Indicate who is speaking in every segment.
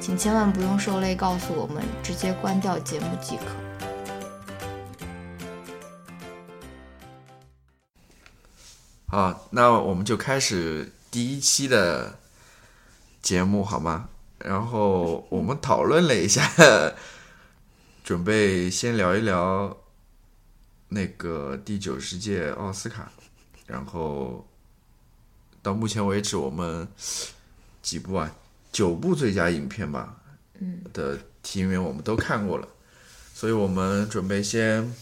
Speaker 1: 请千万不用受累告诉我们，直接关掉节目即可。
Speaker 2: 好，那我们就开始第一期的节目好吗？然后我们讨论了一下，准备先聊一聊那个第九十届奥斯卡，然后。到目前为止，我们几部啊，九部最佳影片吧，
Speaker 1: 嗯，
Speaker 2: 的提名我们都看过了，所以我们准备先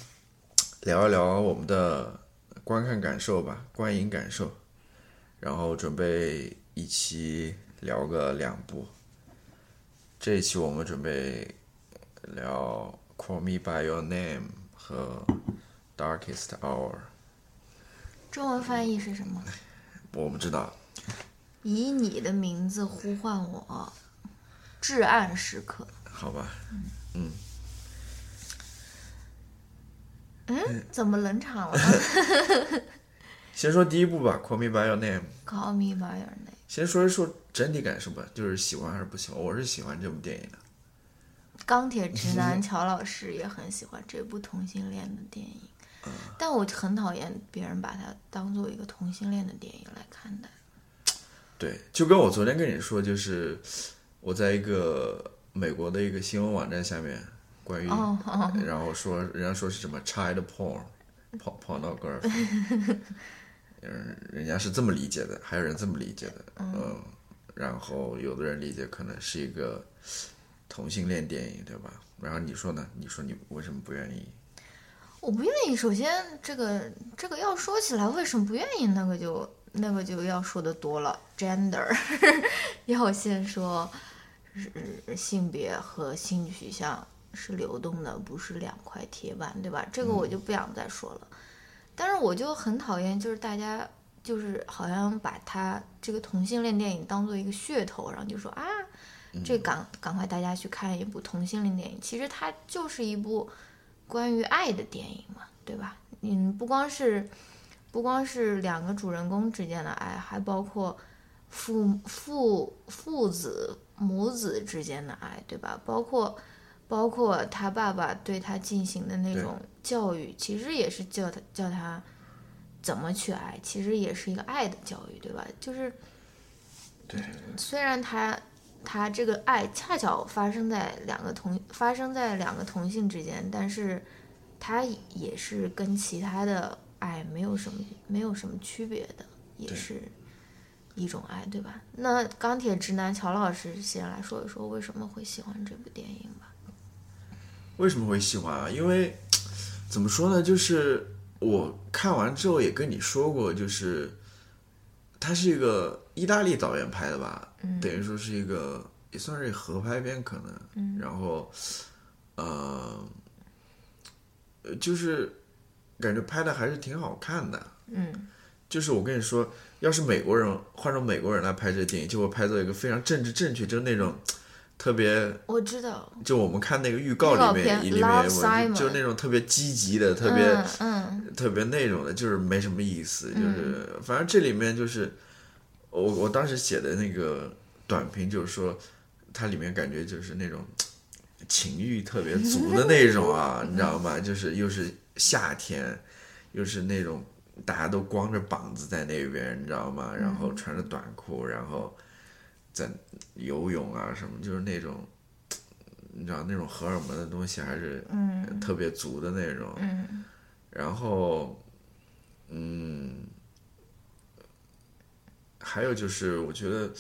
Speaker 2: 聊一聊我们的观看感受吧，观影感受，然后准备一期聊个两部。这一期我们准备聊《Call Me by Your Name》和《Darkest Hour》。
Speaker 1: 中文翻译是什么？
Speaker 2: 我不知道。
Speaker 1: 以你的名字呼唤我，至暗时刻。
Speaker 2: 好吧。
Speaker 1: 嗯。嗯？怎么冷场了？
Speaker 2: 先说第一部吧，《Call Me by Your Name》。
Speaker 1: Call Me by Your Name。
Speaker 2: 先说一说整体感受吧，就是喜欢还是不喜欢？我是喜欢这部电影的。
Speaker 1: 钢铁直男乔老师也很喜欢这部同性恋的电影。但我很讨厌别人把它当做一个同性恋的电影来看待。
Speaker 2: 对，就跟我昨天跟你说，就是我在一个美国的一个新闻网站下面，关于，然后说人家说是什么 child porn，pornography，嗯，人家是这么理解的，还有人这么理解的，嗯，然后有的人理解可能是一个同性恋电影，对吧？然后你说呢？你说你为什么不愿意？
Speaker 1: 我不愿意。首先，这个这个要说起来，为什么不愿意？那个就那个就要说的多了。Gender，要先说，是性别和性取向是流动的，不是两块铁板，对吧？这个我就不想再说了。但是我就很讨厌，就是大家就是好像把它这个同性恋电影当做一个噱头，然后就说啊，这赶赶快大家去看一部同性恋电影。其实它就是一部。关于爱的电影嘛，对吧？嗯，不光是，不光是两个主人公之间的爱，还包括父父父子母子之间的爱，对吧？包括包括他爸爸对他进行的那种教育，其实也是教他教他怎么去爱，其实也是一个爱的教育，对吧？就是，
Speaker 2: 对，
Speaker 1: 虽然他。他这个爱恰巧发生在两个同发生在两个同性之间，但是，他也是跟其他的爱没有什么没有什么区别的，也是一种爱，对吧？那钢铁直男乔老师先来说一说为什么会喜欢这部电影吧。
Speaker 2: 为什么会喜欢啊？因为怎么说呢？就是我看完之后也跟你说过，就是它是一个意大利导演拍的吧。等于说是一个也算是合拍片可能，然后，呃，就是感觉拍的还是挺好看的。
Speaker 1: 嗯，
Speaker 2: 就是我跟你说，要是美国人换成美国人来拍这电影，就会拍做一个非常政治正确，就是那种 特别
Speaker 1: 我知道，
Speaker 2: 就我们看那个预告里面里面，就那种特别积极的，特别
Speaker 1: 嗯
Speaker 2: 特别那种的，就是没什么意思，就是反正这里面就是。我我当时写的那个短评就是说，它里面感觉就是那种情欲特别足的 那种啊，你知道吗？就是又是夏天，又是那种大家都光着膀子在那边，你知道吗？然后穿着短裤，然后在游泳啊什么，就是那种你知道那种荷尔蒙的东西还是
Speaker 1: 嗯
Speaker 2: 特别足的那种。
Speaker 1: 嗯
Speaker 2: 然后，嗯，还有就是我觉得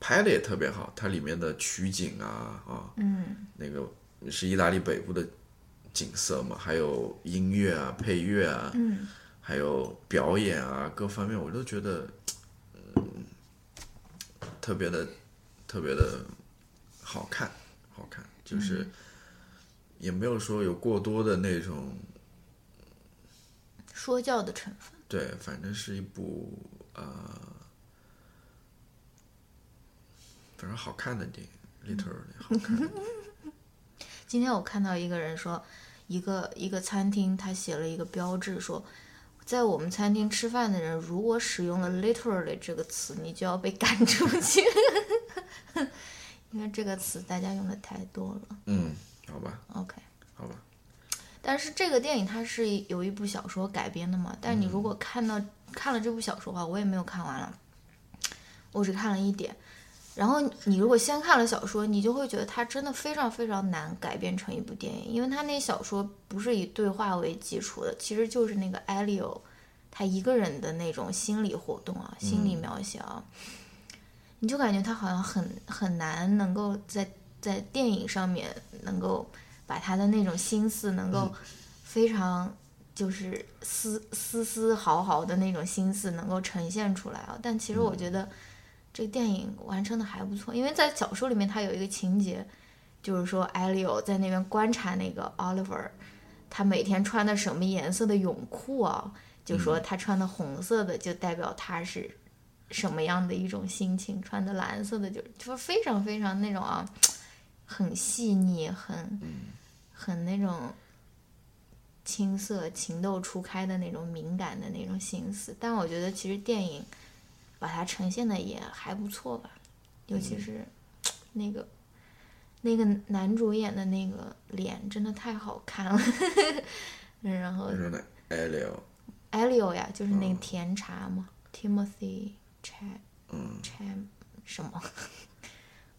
Speaker 2: 拍的也特别好，它里面的取景啊啊，
Speaker 1: 嗯
Speaker 2: 那个是意大利北部的景色嘛，还有音乐啊、配乐啊，
Speaker 1: 嗯
Speaker 2: 还有表演啊，各方面我都觉得，嗯，特别的特别的好看，好看，就是也没有说有过多的那种，
Speaker 1: 说教的成分。
Speaker 2: 对，反正是一部呃，反正好看的电影，literally 好看的电影。
Speaker 1: 今天我看到一个人说，一个一个餐厅他写了一个标志说。在我们餐厅吃饭的人，如果使用了 “literally” 这个词，你就要被赶出去。因为这个词大家用的太多了。
Speaker 2: 嗯，好吧
Speaker 1: ，OK，
Speaker 2: 好吧，
Speaker 1: 但是这个电影它是有一部小说改编的嘛？但是你如果看到、看了这部小说的话，我也没有看完了，我只看了一点。然后你如果先看了小说，你就会觉得它真的非常非常难改编成一部电影，因为它那小说不是以对话为基础的，其实就是那个艾利欧他一个人的那种心理活动啊、心理描写啊，你就感觉他好像很很难能够在在电影上面能够把他的那种心思能够非常就是丝丝丝毫毫的那种心思能够呈现出来啊。但其实我觉得这个电影完成的还不错，因为在小说里面它有一个情节，就是说艾利欧在那边观察那个 Oliver，他每天穿的什么颜色的泳裤啊，就说他穿的红色的就代表他是什么样的一种心情，穿的蓝色的就就是非常非常那种啊，很细腻，很很那种青涩、情窦初开的那种敏感的那种心思。但我觉得其实电影把它呈现的也还不错吧，尤其是那个。那个男主演的那个脸真的太好看了，然后
Speaker 2: 你说那艾利欧，
Speaker 1: 艾利欧呀，就是那个甜茶嘛、t i m o t h y Cham
Speaker 2: 嗯
Speaker 1: Cham 什么，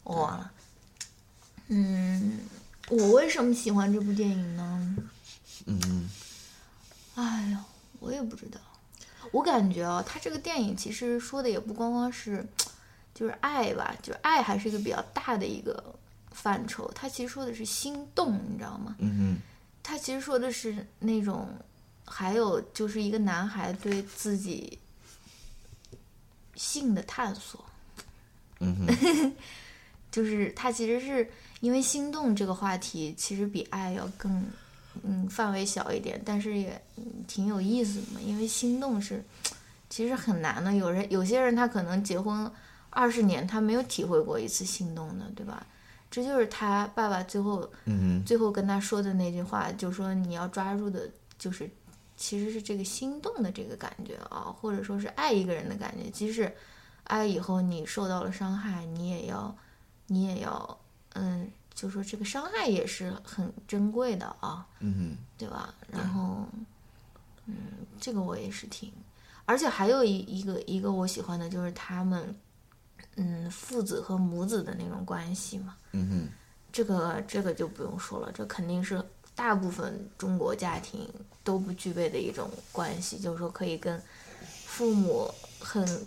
Speaker 1: 我忘了。嗯，我为什么喜欢这部电影呢？
Speaker 2: 嗯
Speaker 1: 哎呦，我也不知道。我感觉啊，他这个电影其实说的也不光光是，就是爱吧，就是爱还是一个比较大的一个范畴。他其实说的是心动，你知道吗？
Speaker 2: 嗯
Speaker 1: 他其实说的是那种，还有就是一个男孩对自己性的探索，
Speaker 2: 嗯哼，
Speaker 1: 就是他其实是因为心动这个话题，其实比爱要更，嗯，范围小一点，但是也、嗯挺有意思的嘛。因为心动是其实很难的，有人有些人他可能结婚二十年，他没有体会过一次心动的，对吧？这就是他爸爸最后
Speaker 2: 嗯
Speaker 1: 最后跟他说的那句话，就说你要抓住的，就是其实是这个心动的这个感觉啊，或者说是爱一个人的感觉。即使爱以后你受到了伤害，你也要，你也要，嗯，就说这个伤害也是很珍贵的啊，
Speaker 2: 哼，嗯
Speaker 1: 对吧？然后，嗯，这个我也是挺，而且还有一一个一个我喜欢的就是他们，嗯，父子和母子的那种关系嘛。
Speaker 2: 嗯哼，
Speaker 1: 这个这个就不用说了，这肯定是大部分中国家庭都不具备的一种关系，就是说可以跟父母很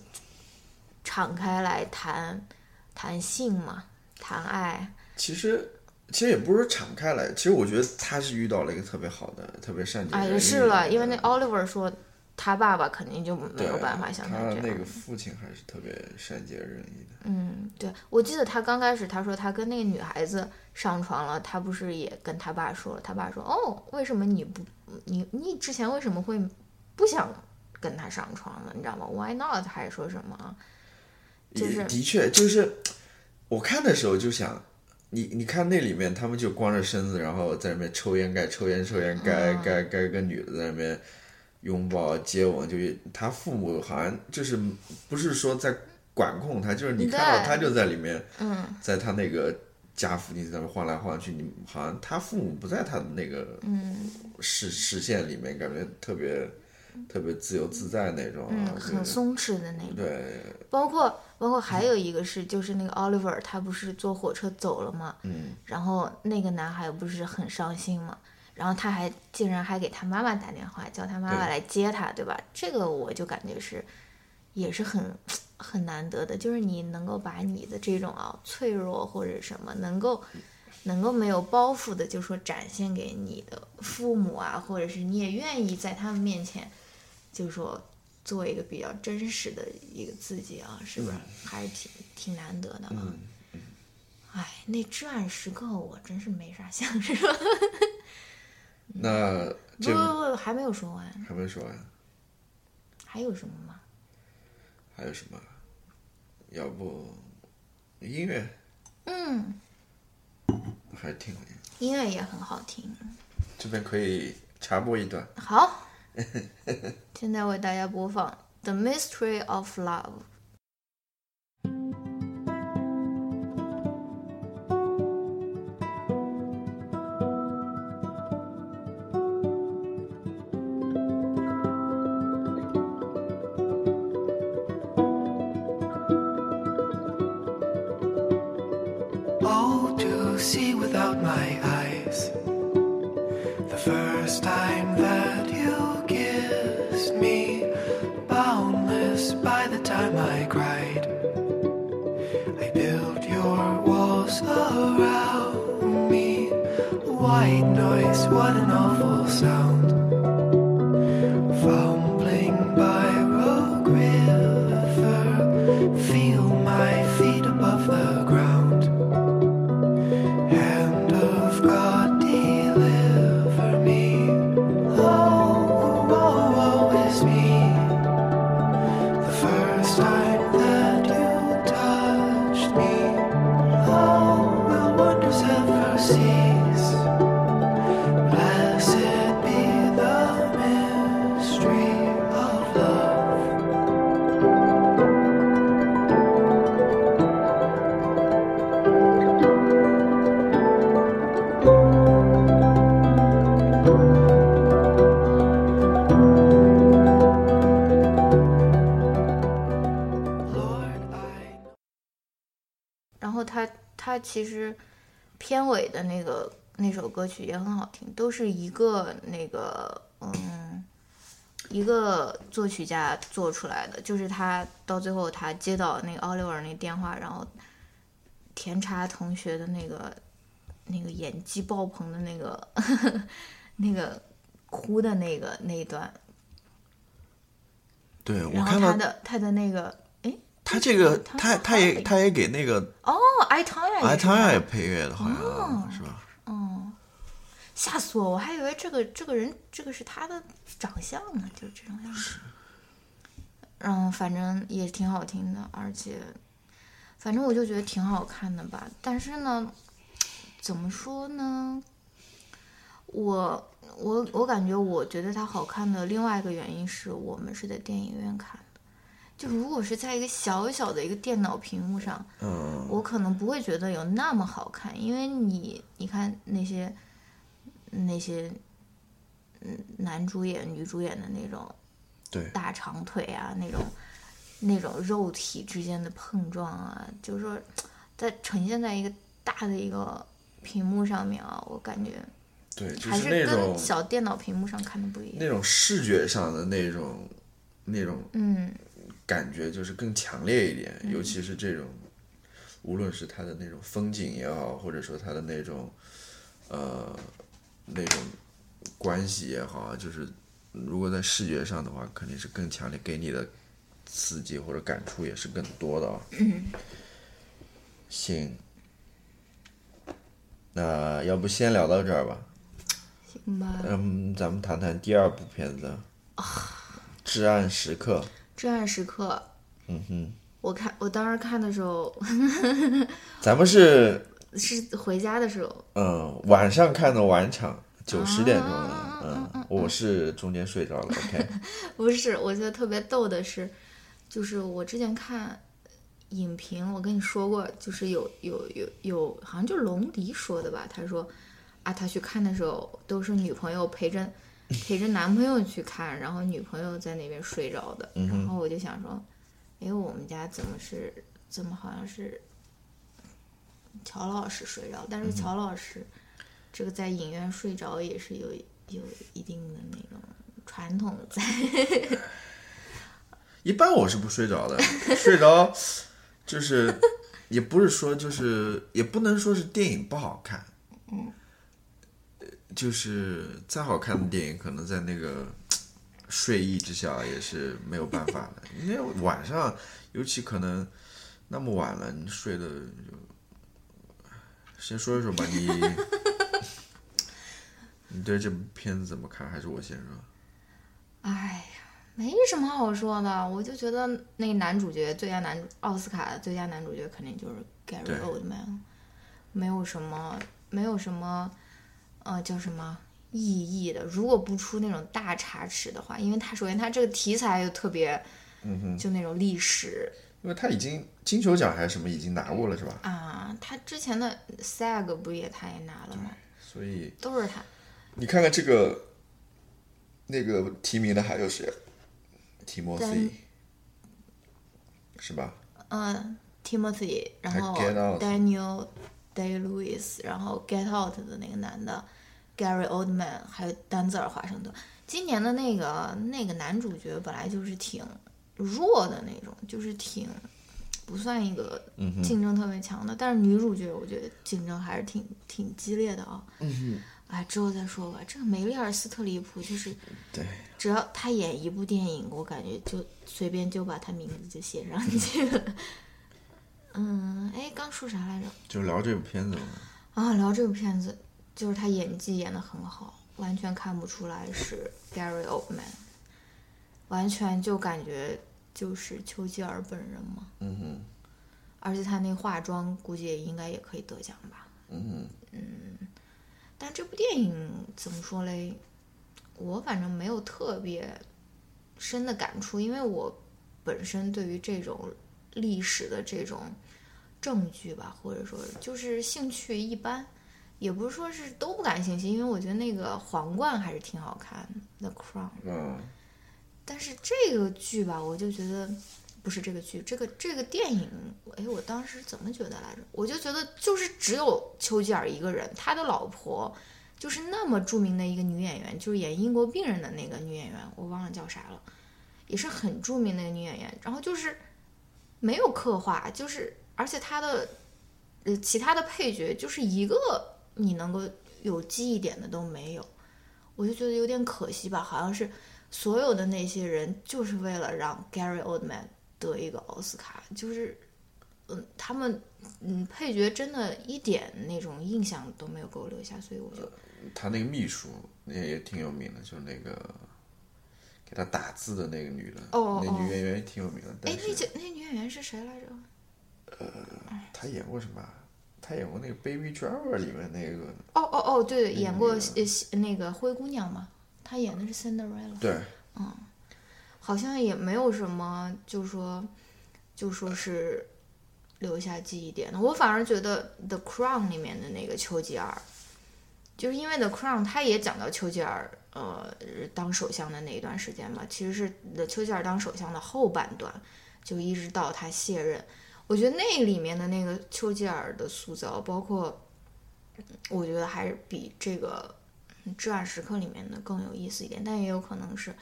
Speaker 1: 敞开来谈谈性嘛，谈爱。
Speaker 2: 其实其实也不是说敞开来，其实我觉得他是遇到了一个特别好的、特别善解人意
Speaker 1: 哎，
Speaker 2: 的
Speaker 1: 是了，因为那
Speaker 2: 人
Speaker 1: Oliver 说他爸爸肯定就没有办法像
Speaker 2: 他
Speaker 1: 这样。
Speaker 2: 那个父亲还是特别善解人意的。
Speaker 1: 嗯，对，我记得他刚开始他说他跟那个女孩子上床了，他不是也跟他爸说了，他爸说哦，为什么你不你你之前为什么会不想跟他上床呢？你知道吗？Why not？还是说什么啊？就是
Speaker 2: 的确，就是我看的时候就想，你你看那里面他们就光着身子，然后在那边抽烟盖抽烟抽烟盖
Speaker 1: 嗯
Speaker 2: 盖盖个女的在那边拥抱接吻，就他父母好像就是不是说在管控他，就是你看到他就在里面，
Speaker 1: 嗯，在
Speaker 2: 在他那个家附近在那晃来晃去，你好像他父母不在他的那个
Speaker 1: 嗯。
Speaker 2: 视视线里面，感觉特别特别自由自在那种，
Speaker 1: 很松弛的那种。
Speaker 2: 对，
Speaker 1: 包括包括还有一个是，就是那个 Oliver，他不是坐火车走了吗？
Speaker 2: 嗯，
Speaker 1: 然后那个男孩不是很伤心吗？然后他还竟然还给他妈妈打电话，叫他妈妈来接他，对吧？这个我就感觉是，也是很很难得的，就是你能够把你的这种啊脆弱或者什么，能够能够没有包袱的，就说展现给你的父母啊，或者是你也愿意在他们面前，就说做一个比较真实的一个自己啊，是不是？还是挺挺难得的啊。
Speaker 2: 嗯
Speaker 1: 哎，那至暗时刻我真是没啥想说。
Speaker 2: 那
Speaker 1: 不
Speaker 2: 这
Speaker 1: 不不，还没有说完，
Speaker 2: 还没说完，
Speaker 1: 还有什么吗？
Speaker 2: 还有什么？要不音乐
Speaker 1: 嗯，
Speaker 2: 还挺好听，
Speaker 1: 音乐也很好听。
Speaker 2: 这边可以插播一段。
Speaker 1: 好，现在为大家播放《The Mystery of Love》。
Speaker 3: Around me. White noise, what an awful sound.
Speaker 1: 歌曲也很好听，都是一个那个嗯一个作曲家做出来的，就是他到最后他接到那个 Oliver 那电话，然后甜茶同学的那个那个演技爆棚的那个 那个哭的那个那一段，
Speaker 2: 对我看到
Speaker 1: 他的他的那个哎
Speaker 2: 他这个，
Speaker 1: 他
Speaker 2: 他他也他也给那个
Speaker 1: 哦，I t a
Speaker 2: 阿
Speaker 1: 也是他
Speaker 2: 汤也配乐的，好像
Speaker 1: 哦
Speaker 2: 是吧？
Speaker 1: 哦，吓死我！我还以为这个这个人这个是他的长相呢，就是这种样子。嗯，反正也挺好听的，而且反正我就觉得挺好看的吧。但是呢，怎么说呢？我我我感觉，我觉得它好看的另外一个原因是我们是在电影院看的。就如果是在一个小小的一个电脑屏幕上，
Speaker 2: 嗯，
Speaker 1: 我可能不会觉得有那么好看，因为你你看那些那些嗯男主演、女主演的那种
Speaker 2: 对，
Speaker 1: 大长腿啊，那种那种肉体之间的碰撞啊，就是说在呈现在一个大的一个屏幕上面啊，我感觉
Speaker 2: 对，就
Speaker 1: 还
Speaker 2: 是那
Speaker 1: 跟
Speaker 2: 种
Speaker 1: 小电脑屏幕上看的不一样。
Speaker 2: 那种视觉上的那种那种
Speaker 1: 嗯，
Speaker 2: 感觉，就是更强烈一点，尤其是这种，无论是它的那种风景也好，或者说它的那种呃那种关系也好啊，就是如果在视觉上的话，肯定是更强烈，给你的刺激或者感触也是更多的啊。行，那要不先聊到这儿吧。
Speaker 1: 行吧。
Speaker 2: 嗯，咱们谈谈第二部片子，《至暗时刻》。
Speaker 1: 至暗时刻，
Speaker 2: 嗯哼，
Speaker 1: 我看我当时看的时候
Speaker 2: 咱们是
Speaker 1: 是回家的时候，
Speaker 2: 嗯晚上看的晚场，九十点钟嗯，我是中间睡着了，OK，
Speaker 1: 不是，我觉得特别逗的是，就是我之前看影评，我跟你说过，就是有有有有，好像就是龙迪说的吧，他说啊，他去看的时候都是女朋友陪着 陪着男朋友去看，然后女朋友在那边睡着的，
Speaker 2: 嗯
Speaker 1: 然后我就想说，哎，我们家怎么是怎么好像是乔老师睡着，但是乔老师这个在影院睡着也是有有一定的那种传统在。
Speaker 2: 一般我是不睡着的，睡着就是也不是说就是也不能说是电影不好看，嗯，就是再好看的电影，可能在那个睡意之下也是没有办法的。因为晚上尤其可能那么晚了，你睡的就先说一说吧，你 你对这部片子怎么看？还是我先说？
Speaker 1: 哎呀，没什么好说的，我就觉得那个男主角最佳男奥斯卡的最佳男主角肯定就是 Gary Oldman，没有什么没有什么呃叫什么意义的。如果不出那种大差池的话，因为他首先他这个题材又特别，
Speaker 2: 嗯哼，
Speaker 1: 就那种历史
Speaker 2: 因为他已经金球奖还是什么已经拿过了是吧？
Speaker 1: 啊，他之前的 SAG 不也他也拿了吗？
Speaker 2: 所以
Speaker 1: 都是他。
Speaker 2: 你看看这个那个提名的还有谁？提莫
Speaker 1: 丹
Speaker 2: 西是吧？
Speaker 1: 嗯，Timothy，然后 Daniel Day Lewis，然后 Get Out 的那个男的 Gary Oldman，还有丹泽尔华盛顿。今年的那个那个男主角本来就是挺弱的那种，就是挺不算一个
Speaker 2: 嗯
Speaker 1: 竞争特别强的，但是女主角我觉得竞争还是挺挺激烈的啊。
Speaker 2: 嗯
Speaker 1: 哎，之后再说吧。这个梅丽尔·斯特里普就是
Speaker 2: 对，
Speaker 1: 只要她演一部电影，我感觉就随便就把她名字就写上去了。嗯，哎，刚说啥来着？
Speaker 2: 就聊这部片子嘛。
Speaker 1: 啊，聊这部片子，就是她演技演得很好，完全看不出来是 Gary Oldman，完全就感觉就是丘吉尔本人嘛。
Speaker 2: 嗯哼，
Speaker 1: 而且他那化妆估计也应该也可以得奖吧。
Speaker 2: 嗯哼，
Speaker 1: 但这部电影怎么说嘞？我反正没有特别深的感触，因为我本身对于这种历史的这种证据吧，或者说就是兴趣一般，也不是说是都不感兴趣，因为我觉得那个皇冠还是挺好看的，《The Crown》。
Speaker 2: 嗯，
Speaker 1: 但是这个剧吧，我就觉得不是这个剧，这个这个电影，哎，我当时怎么觉得来着？我就觉得就是只有丘吉尔一个人，他的老婆就是那么著名的一个女演员，就是演英国病人的那个女演员，我忘了叫啥了，也是很著名的一个女演员。然后就是没有刻画，就是而且他的呃其他的配角就是一个你能够有记忆点的都没有，我就觉得有点可惜吧，好像是。所有的那些人就是为了让 Gary Oldman 得一个奥斯卡，就是，嗯，他们嗯配角真的一点那种印象都没有给我留下，所以我就
Speaker 2: 他那个秘书也也挺有名的，就是那个给他打字的那个女的，那女演员也挺有名的。但
Speaker 1: 哎，那姐那女演员是谁来着？
Speaker 2: 呃她演过什么啊？她演过那个《Baby Driver》里面那个，
Speaker 1: 哦哦哦，对演过呃那个灰姑娘嘛，她演的是 Cinderella。
Speaker 2: 对，嗯
Speaker 1: 好像也没有什么，就说就说是留下记忆点的。我反而觉得《The Crown》里面的那个丘吉尔，就是因为《The Crown》他也讲到丘吉尔呃当首相的那一段时间嘛，其实是的丘吉尔当首相的后半段，就一直到他卸任。我觉得那里面的那个丘吉尔的塑造，包括我觉得还是比这个《至暗时刻》里面的更有意思一点，但也有可能是。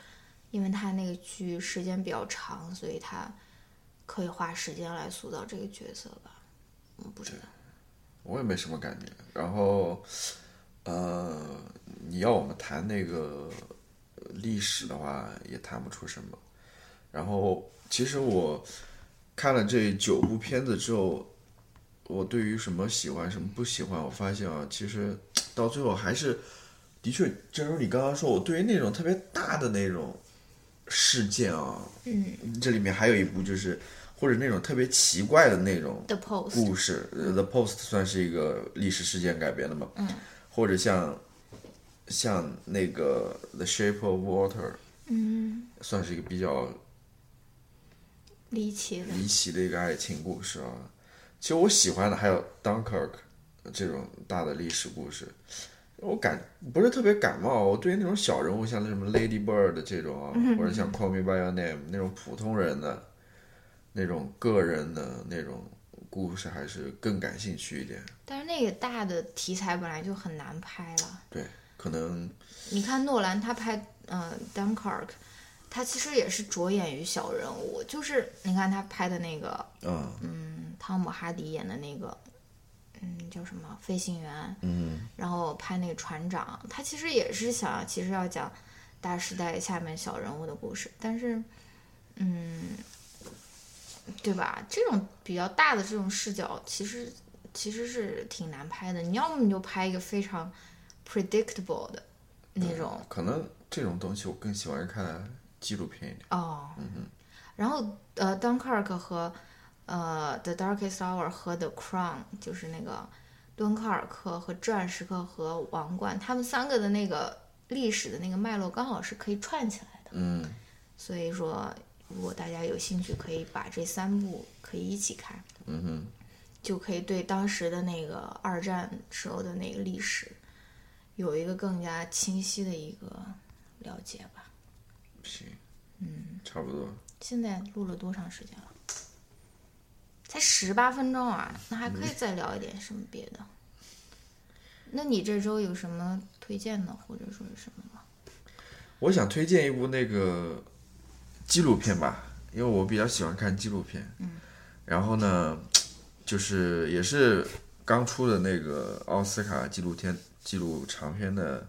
Speaker 1: 因为他那个剧时间比较长，所以他可以花时间来塑造这个角色吧。我不知道。
Speaker 2: 我也没什么感觉。然后，呃，你要我们谈那个历史的话，也谈不出什么。然后，其实我看了这九部片子之后，我对于什么喜欢什么不喜欢，我发现啊，其实到最后还是，的确，正如你刚刚说，我对于那种特别大的那种事件啊，
Speaker 1: 嗯
Speaker 2: 这里面还有一部就是，或者那种特别奇怪的那种
Speaker 1: ，The Post，
Speaker 2: 故事，呃《The Post》算是一个历史事件改编的嘛，
Speaker 1: 嗯，
Speaker 2: 或者像像那个《The Shape of Water》
Speaker 1: 嗯，
Speaker 2: 算是一个比较
Speaker 1: 离奇的，
Speaker 2: 离奇的一个爱情故事啊。其实我喜欢的还有《Dunkirk》这种大的历史故事，我感不是特别感冒，我对于那种小人物，像什么 Lady Bird 这种啊，或者像 Call Me by Your Name 那种普通人的那种个人的那种故事，还是更感兴趣一点。
Speaker 1: 但是那个大的题材本来就很难拍了。
Speaker 2: 对，可能
Speaker 1: 你看诺兰他拍呃《Dunkirk》，他其实也是着眼于小人物，就是你看他拍的那个，
Speaker 2: 嗯
Speaker 1: 嗯，汤姆哈迪演的那个，嗯，叫什么飞行员，
Speaker 2: 嗯
Speaker 1: 然后拍那个船长，他其实也是想要，其实要讲大时代下面小人物的故事，但是，嗯，对吧？这种比较大的这种视角，其实其实是挺难拍的。你要么你就拍一个非常 predictable 的那种，
Speaker 2: 可能这种东西我更喜欢看纪录片一点。
Speaker 1: 哦，然后呃，Dunkirk 和呃《The Darkest Hour》和《The Crown》，就是那个敦刻尔克和至暗时刻和王冠，他们三个的那个历史的那个脉络刚好是可以串起来的。
Speaker 2: 嗯，
Speaker 1: 所以说，如果大家有兴趣，可以把这三部可以一起看，
Speaker 2: 嗯哼，
Speaker 1: 就可以对当时的那个二战时候的那个历史有一个更加清晰的一个了解吧。
Speaker 2: 行，嗯，差不多。
Speaker 1: 现在录了多长时间了？才十八分钟啊，那还可以再聊一点什么别的。那你这周有什么推荐的，或者说是什么吗？
Speaker 2: 我想推荐一部那个纪录片吧，因为我比较喜欢看纪录片。嗯。然后呢，就是也是刚出的那个奥斯卡纪录片纪录长片的，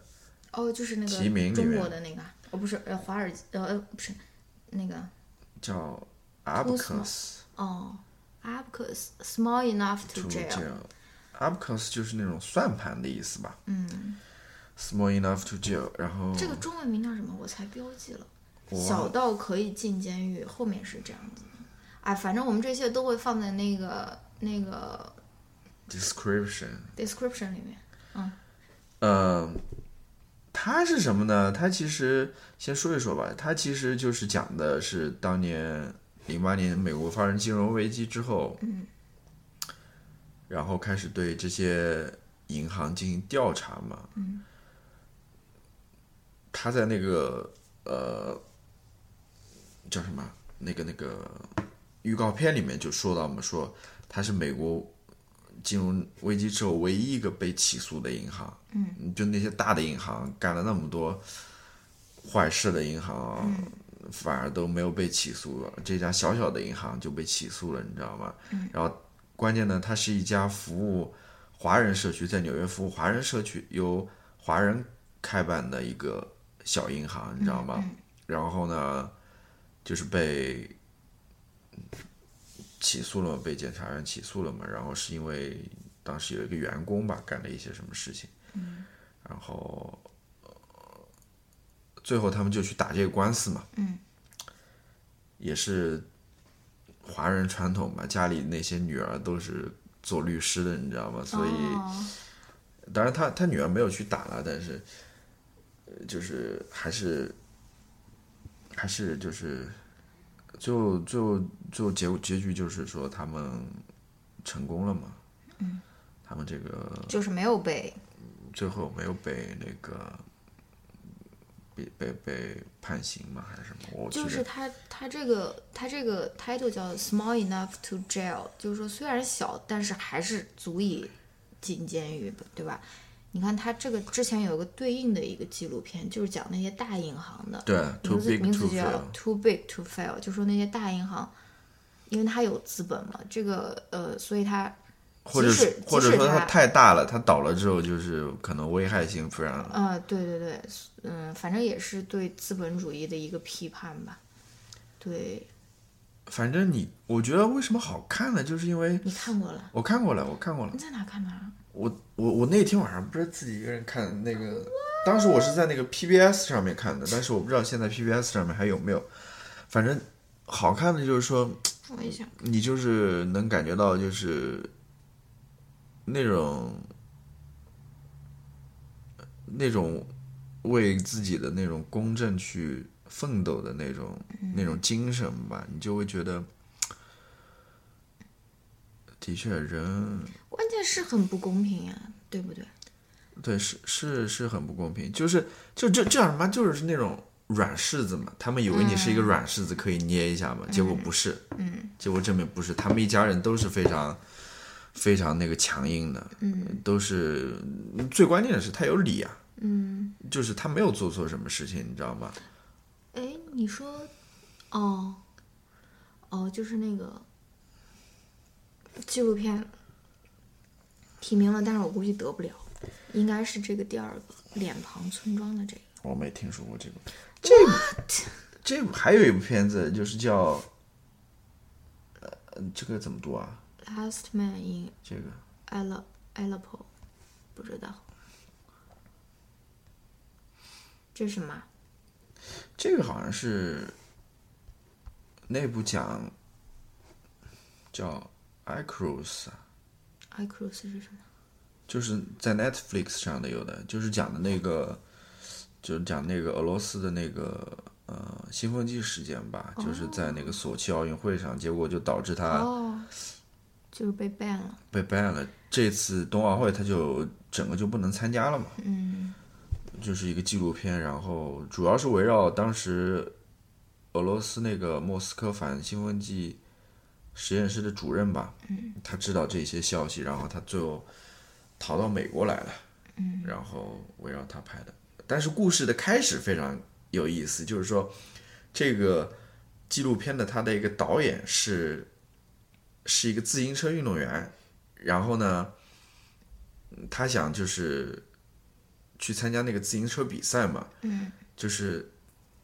Speaker 1: 哦，就是那
Speaker 2: 提名里
Speaker 1: 个中
Speaker 2: 面
Speaker 1: 国的那个，哦，不是，呃，华尔呃呃不是那个
Speaker 2: 叫《
Speaker 1: Too
Speaker 2: Abacus
Speaker 1: 哦 a b c u s small enough to jail。
Speaker 2: Abacus 就是那种算盘的意思吧
Speaker 1: 嗯
Speaker 2: ，，Small enough to jail。然后
Speaker 1: 这个中文名叫什么？我才标记了。小到可以进监狱，后面是这样子的。哎，反正我们这些都会放在那个那个
Speaker 2: description。
Speaker 1: description 里面。
Speaker 2: 嗯，它是什么呢？它其实先说一说吧，它其实就是讲的是当年零八年美国发生金融危机之后，
Speaker 1: 嗯，
Speaker 2: 然后开始对这些银行进行调查嘛，
Speaker 1: 嗯，
Speaker 2: 他在那个呃叫什么？那个那个预告片里面就说到嘛，说他是美国金融危机之后唯一一个被起诉的银行。嗯，就那些大的银行干了那么多坏事的银行，反而都没有被起诉了，这家小小的银行就被起诉了，你知道吗？嗯，然后关键呢，它是一家服务华人社区，在纽约服务华人社区，由华人开办的一个小银行，你知道吗？然后呢，就是被起诉了嘛，被检察院起诉了嘛。然后是因为当时有一个员工吧，干了一些什么事情，然后、呃最后他们就去打这个官司嘛，
Speaker 1: 嗯，
Speaker 2: 也是华人传统嘛，家里那些女儿都是做律师的，你知道吗？所以。
Speaker 1: 哦
Speaker 2: 当然他他女儿没有去打了，但是，呃就是还是，还是就是，最后最后最后结结局就是说他们成功了嘛，嗯，他们这个
Speaker 1: 就是没有被。
Speaker 2: 最后没有被那个被被被判刑吗，还是什么？我
Speaker 1: 就是他他这个他这个 title 叫 small enough to jail，就是说虽然小，但是还是足以进监狱，对吧？你看他这个之前有一个对应的一个纪录片，就是讲那些大银行的，
Speaker 2: 对，too
Speaker 1: 名字
Speaker 2: big
Speaker 1: 名字就叫 too big to fail，就说那些大银行，因为它有资本嘛，这个呃，所以它
Speaker 2: 或者是或者说它
Speaker 1: 它
Speaker 2: 太大了，它倒了之后就是可能危害性非常
Speaker 1: 呃，对对对，嗯，反正也是对资本主义的一个批判吧。对
Speaker 2: 反正你，我觉得为什么好看呢？就是因为
Speaker 1: 你看过了？
Speaker 2: 我看过了，我看过了
Speaker 1: 你。在哪看的啊？
Speaker 2: 我我我那天晚上不是自己一个人看那个，当时我是在那个 PBS 上面看的，但是我不知道现在 PBS 上面还有没有。反正好看的就是说，你就是能感觉到就是那种那种为自己的那种公正去奋斗的那种、那种精神吧，你就会觉得，的确人
Speaker 1: 关键是很不公平呀，对不对？
Speaker 2: 对，是是是很不公平，就是就就这样什么，就是那种软柿子嘛，他们以为你是一个软柿子可以捏一下嘛，结果不是，
Speaker 1: 嗯。
Speaker 2: 结果证明不是，他们一家人都是非常非常那个强硬的，
Speaker 1: 嗯
Speaker 2: 都是最关键的是他有理啊，
Speaker 1: 嗯，
Speaker 2: 就是他没有做错什么事情，你知道吗？
Speaker 1: 哎，你说，哦，哦，就是那个纪录片提名了，但是我估计得不了，应该是这个第二个脸庞村庄的这个。
Speaker 2: 我没听说过这个，这部这部还有一部片子就是叫，呃，这个怎么读啊？
Speaker 1: Last Man in
Speaker 2: 这个。
Speaker 1: Ala Aleppo，不知道，这是什么？
Speaker 2: 这个好像是那部讲叫《
Speaker 1: ，i c r u i s 是什么？
Speaker 2: 就是在 Netflix 上的有的，就是讲的那个，就是讲那个俄罗斯的那个呃兴奋剂事件吧，就是在那个索契奥运会上，结果就导致他
Speaker 1: 哦，就是被 ban 了。
Speaker 2: 被 ban 了。这次冬奥会他就整个就不能参加了嘛，
Speaker 1: 嗯
Speaker 2: 就是一个纪录片，然后主要是围绕当时俄罗斯那个莫斯科反兴奋剂实验室的主任吧，他知道这些消息，然后他最后逃到美国来了，嗯然后围绕他拍的。但是故事的开始非常有意思，就是说这个纪录片的他的一个导演是是一个自行车运动员，然后呢，嗯他想就是去参加那个自行车比赛嘛，
Speaker 1: 嗯
Speaker 2: 就是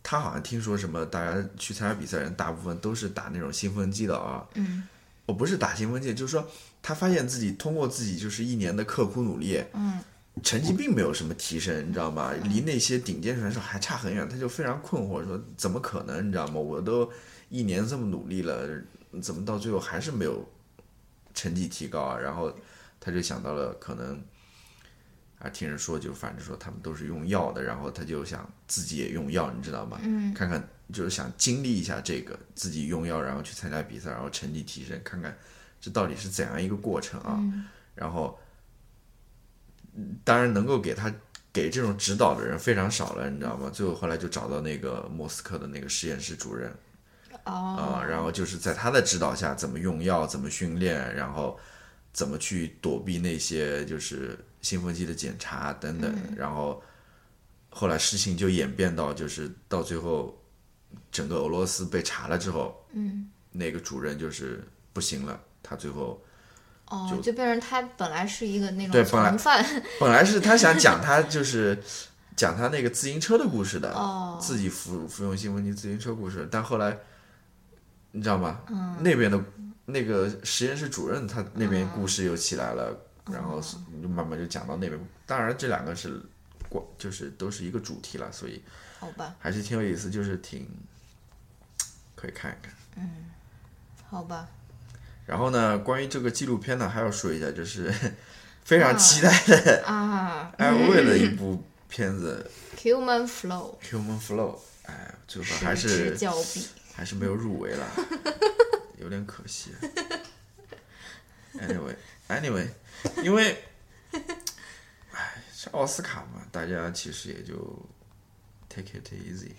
Speaker 2: 他好像听说什么，大家去参加比赛人大部分都是打那种兴奋剂的啊。
Speaker 1: 嗯
Speaker 2: 我不是打兴奋剂，就是说他发现自己通过自己就是一年的刻苦努力，
Speaker 1: 嗯
Speaker 2: 成绩并没有什么提升，你知道吗？离那些顶尖选手还差很远，他就非常困惑，说怎么可能？你知道吗？我都一年这么努力了，怎么到最后还是没有成绩提高啊？然后他就想到了可能。啊，听人说就反正说他们都是用药的，然后他就想自己也用药，你知道吗？
Speaker 1: 嗯
Speaker 2: 看看就是想经历一下这个自己用药，然后去参加比赛，然后成绩提升，看看这到底是怎样一个过程啊？
Speaker 1: 嗯
Speaker 2: 然后，嗯当然能够给他给这种指导的人非常少了，你知道吗？最后后来就找到那个莫斯科的那个实验室主任
Speaker 1: 哦。
Speaker 2: 啊、然后就是在他的指导下怎么用药，怎么训练，然后怎么去躲避那些就是兴奋剂的检查等等，然后后来事情就演变到就是到最后，整个俄罗斯被查了之后，
Speaker 1: 嗯。
Speaker 2: 那个主任就是不行了，他最后
Speaker 1: 哦，就变成他本来是一个那种
Speaker 2: 对本来 本来是他想讲 他就是讲他那个自行车的故事的，
Speaker 1: 哦。
Speaker 2: 自己服服用兴奋剂自行车故事，但后来你知道吗？
Speaker 1: 嗯。
Speaker 2: 那边的那个实验室主任他那边故事又起来了，
Speaker 1: 哦
Speaker 2: 然后是就慢慢就讲到那边。当然这两个是关就是都是一个主题了，所以
Speaker 1: 好吧。
Speaker 2: 还是挺有意思，就是挺可以看一看。嗯。
Speaker 1: 好吧，
Speaker 2: 然后呢，关于这个纪录片呢，还要说一下，就是 非常期待的
Speaker 1: 啊。
Speaker 2: 艾薇的一部片子
Speaker 1: ，Human Flow，《
Speaker 2: Human Flow》，哎，最后还
Speaker 1: 失
Speaker 2: 是
Speaker 1: 之交臂，
Speaker 2: 还是没有入围了，有点可惜。Anyway，Anyway，因为，哎，是奥斯卡嘛，大家其实也就 take it easy，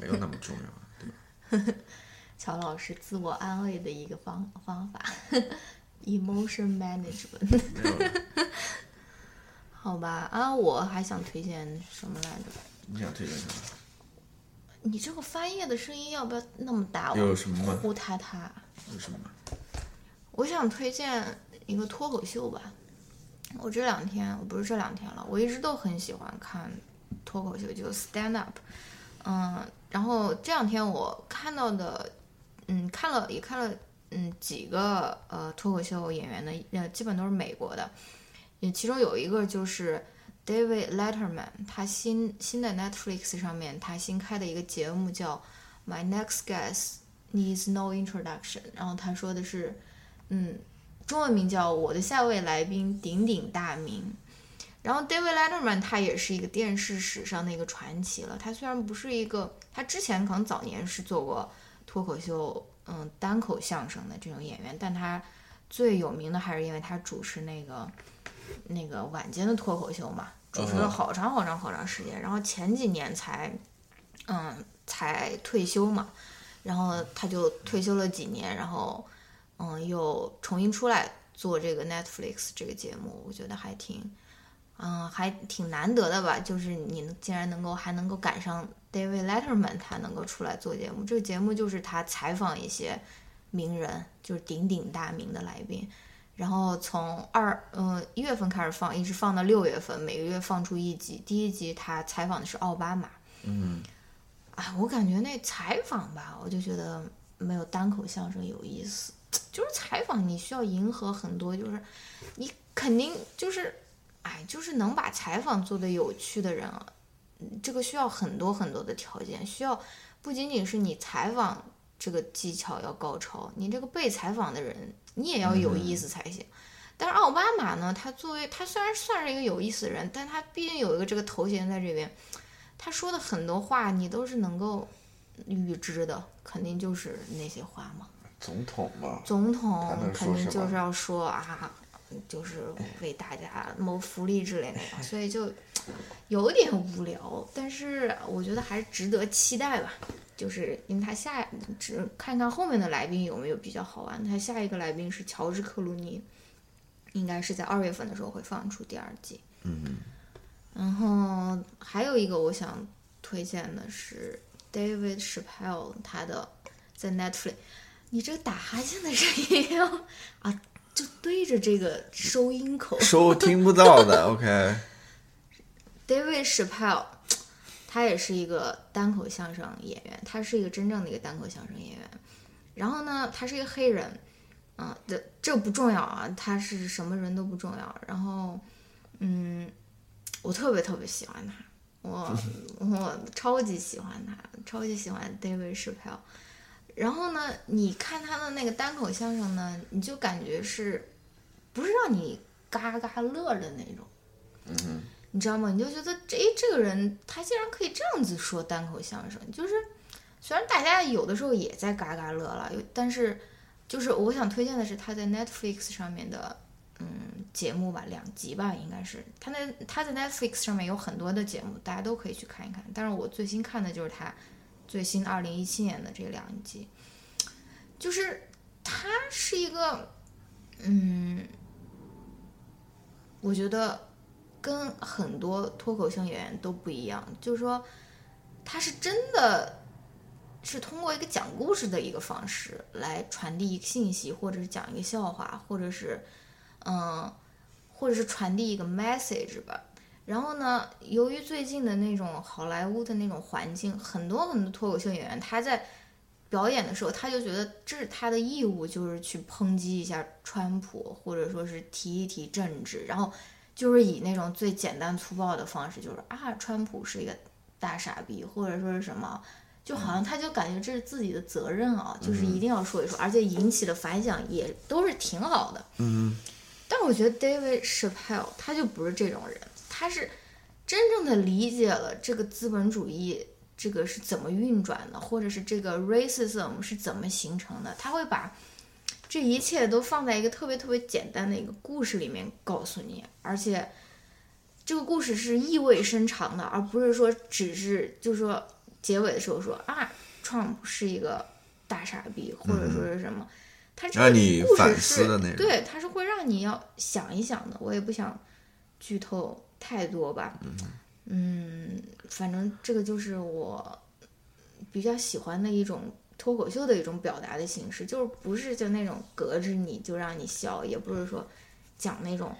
Speaker 2: 没有那么重要，对吧？
Speaker 1: 乔老师自我安慰的一个方方法，emotion management。
Speaker 2: 没有了。
Speaker 1: 好吧，啊，我还想推荐什么来着？
Speaker 2: 你想推荐什么？
Speaker 1: 你这个翻页的声音要不要那么大？
Speaker 2: 有什么吗
Speaker 1: 呼他他。
Speaker 2: 有什么？
Speaker 1: 我想推荐一个脱口秀吧。我这两天，我不是这两天了，我一直都很喜欢看脱口秀，就 stand up。嗯，然后这两天我看到的，嗯，看了也看了，嗯，几个呃脱口秀演员的，呃，基本都是美国的，也其中有一个就是 David Letterman，他新新的 Netflix 上面他新开的一个节目叫 My Next Guest Needs No Introduction，然后他说的是，嗯，中文名叫我的下位来宾鼎鼎大名。然后 David Letterman 他也是一个电视史上的一个传奇了。他虽然不是一个，他之前可能早年是做过脱口秀，嗯，单口相声的这种演员，但他最有名的还是因为他主持那个那个晚间的脱口秀嘛，主持了好长好长好长时间，然后前几年才，嗯，才退休嘛，然后他就退休了几年，然后，嗯，又重新出来做这个 Netflix 这个节目，我觉得还挺，嗯，还挺难得的吧，就是你竟然能够还能够赶上 David Letterman 他能够出来做节目，这个节目就是他采访一些名人，就是鼎鼎大名的来宾。然后从二嗯一月份开始放，一直放到六月份，每个月放出一集。第一集他采访的是奥巴马，
Speaker 2: 嗯，
Speaker 1: 啊，我感觉那采访吧，我就觉得没有单口相声有意思。就是采访你需要迎合很多，就是你肯定就是，哎，就是能把采访做得有趣的人这个需要很多很多的条件，需要不仅仅是你采访这个技巧要高超，你这个被采访的人你也要有意思才行。但是奥巴马呢，他作为他虽然算是一个有意思的人，但他毕竟有一个这个头衔在这边，他说的很多话你都是能够预知的，肯定就是那些话嘛。
Speaker 2: 总统嘛，
Speaker 1: 总统肯定就是要说啊，就是为大家谋福利之类的，所以就有点无聊。但是我觉得还是值得期待吧，就是因为他下只看看后面的来宾有没有比较好玩。他下一个来宾是乔治克鲁尼，应该是在二月份的时候会放出第二季。
Speaker 2: 嗯，
Speaker 1: 然后还有一个我想推荐的是 David Chappelle 他的在 Netflix，你这个打哈欠的声音要啊，就对着这个收音口。
Speaker 2: 收听不到的
Speaker 1: ，OK，David Chappelle，他也是一个单口相声演员，他是一个真正的一个单口相声演员。然后呢，他是一个黑人，嗯，这这不重要啊，他是什么人都不重要。然后，嗯，我特别特别喜欢他，我 我超级喜欢他，超级喜欢 David Chappelle。然后呢，你看他的那个单口相声呢，你就感觉是，不是让你嘎嘎乐的那种。你知道吗？你就觉得这诶这个人他竟然可以这样子说单口相声，就是虽然大家有的时候也在嘎嘎乐了，但是就是我想推荐的是他在 Netflix 上面的嗯节目吧，两集吧应该是他那他在 Netflix 上面有很多的节目，大家都可以去看一看。但是我最新看的就是他最新二零一七年的这两集，就是他是一个嗯，我觉得。跟很多脱口秀演员都不一样，就是说，他是真的是通过一个讲故事的一个方式来传递一个信息，或者是讲一个笑话，或者是嗯，或者是传递一个 message 吧。然后呢，由于最近的那种好莱坞的那种环境，很多很多脱口秀演员他在表演的时候，他就觉得这是他的义务，就是去抨击一下川普，或者说是提一提政治，然后。就是以那种最简单粗暴的方式，就是啊，川普是一个大傻逼，或者说是什么，就好像他就感觉这是自己的责任啊，就是一定要说一说，而且引起的反响也都是挺好的。
Speaker 2: 嗯，
Speaker 1: 但我觉得 David Chappelle 他就不是这种人，他是真正的理解了这个资本主义这个是怎么运转的，或者是这个 racism 是怎么形成的，他会把。这一切都放在一个特别特别简单的一个故事里面告诉你，而且这个故事是意味深长的，而不是说只是就是说结尾的时候说啊，Trump 是一个大傻逼，或者说是什么，他这个
Speaker 2: 让你
Speaker 1: 故事
Speaker 2: 反思
Speaker 1: 是
Speaker 2: 的那种
Speaker 1: 对，他是会让你要想一想的。我也不想剧透太多吧，嗯，反正这个就是我比较喜欢的一种脱口秀的一种表达的形式，就是不是就那种隔着你就让你笑，也不是说讲那种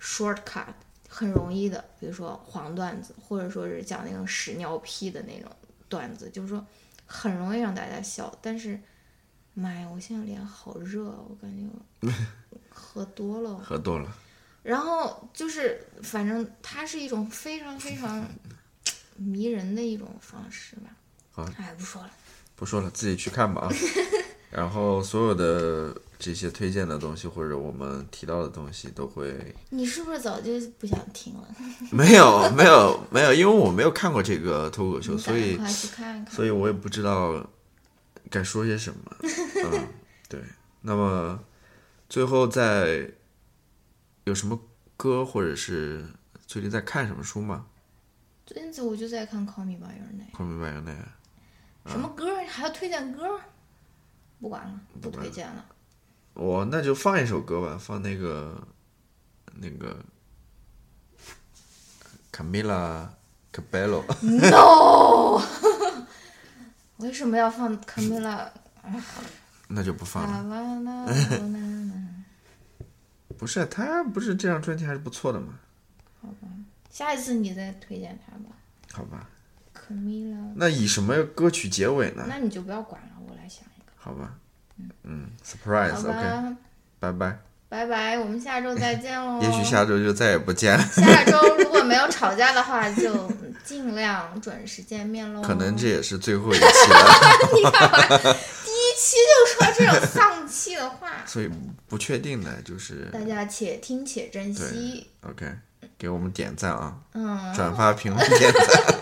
Speaker 1: shortcut 很容易的，比如说黄段子，或者说是讲那种屎尿屁的那种段子，就是说很容易让大家笑。但是，妈呀，我现在脸好热啊，我感觉我 喝多了。
Speaker 2: 喝多了，
Speaker 1: 然后就是，反正它是一种非常非常迷人的一种方式吧。
Speaker 2: 好
Speaker 1: 哎，不说了。
Speaker 2: 不说了，自己去看吧啊。然后所有的这些推荐的东西或者我们提到的东西都会
Speaker 1: 你是不是早就不想听了？
Speaker 2: 没有没有没有，因为我没有看过这个脱口秀，所以。所以我也不知道该说些什么。嗯，对。那么最后在有什么歌，或者是最近在看什么书吗
Speaker 1: 最近子我就在看《Call Me by Your Name》
Speaker 2: ，？Call me by your name。
Speaker 1: 什么歌儿还要推荐歌？不管了，不推荐了。
Speaker 2: 我那就放一首歌吧，放那个那个 Camila Cabello。
Speaker 1: No，为什么要放 Camila？
Speaker 2: 那就不放了。不是，他不是这张专辑还是不错的嘛？
Speaker 1: 下一次你再推荐他吧
Speaker 2: 好吧，那以什么歌曲结尾呢？
Speaker 1: 那你就不要管了，我来想一个。
Speaker 2: 好吧，嗯
Speaker 1: 好
Speaker 2: ，surprise，OK，、拜拜。
Speaker 1: 拜拜，我们下周再见喽。
Speaker 2: 也许下周就再也不见了，
Speaker 1: 下周如果没有吵架的话，就尽量准时见面喽。
Speaker 2: 可能这也是最后一期了，
Speaker 1: 第一期就说这种丧气的话，
Speaker 2: 所以不确定的就是
Speaker 1: 大家且听且珍惜。
Speaker 2: OK，给我们点赞啊，
Speaker 1: 嗯，
Speaker 2: 转发、评论、点赞。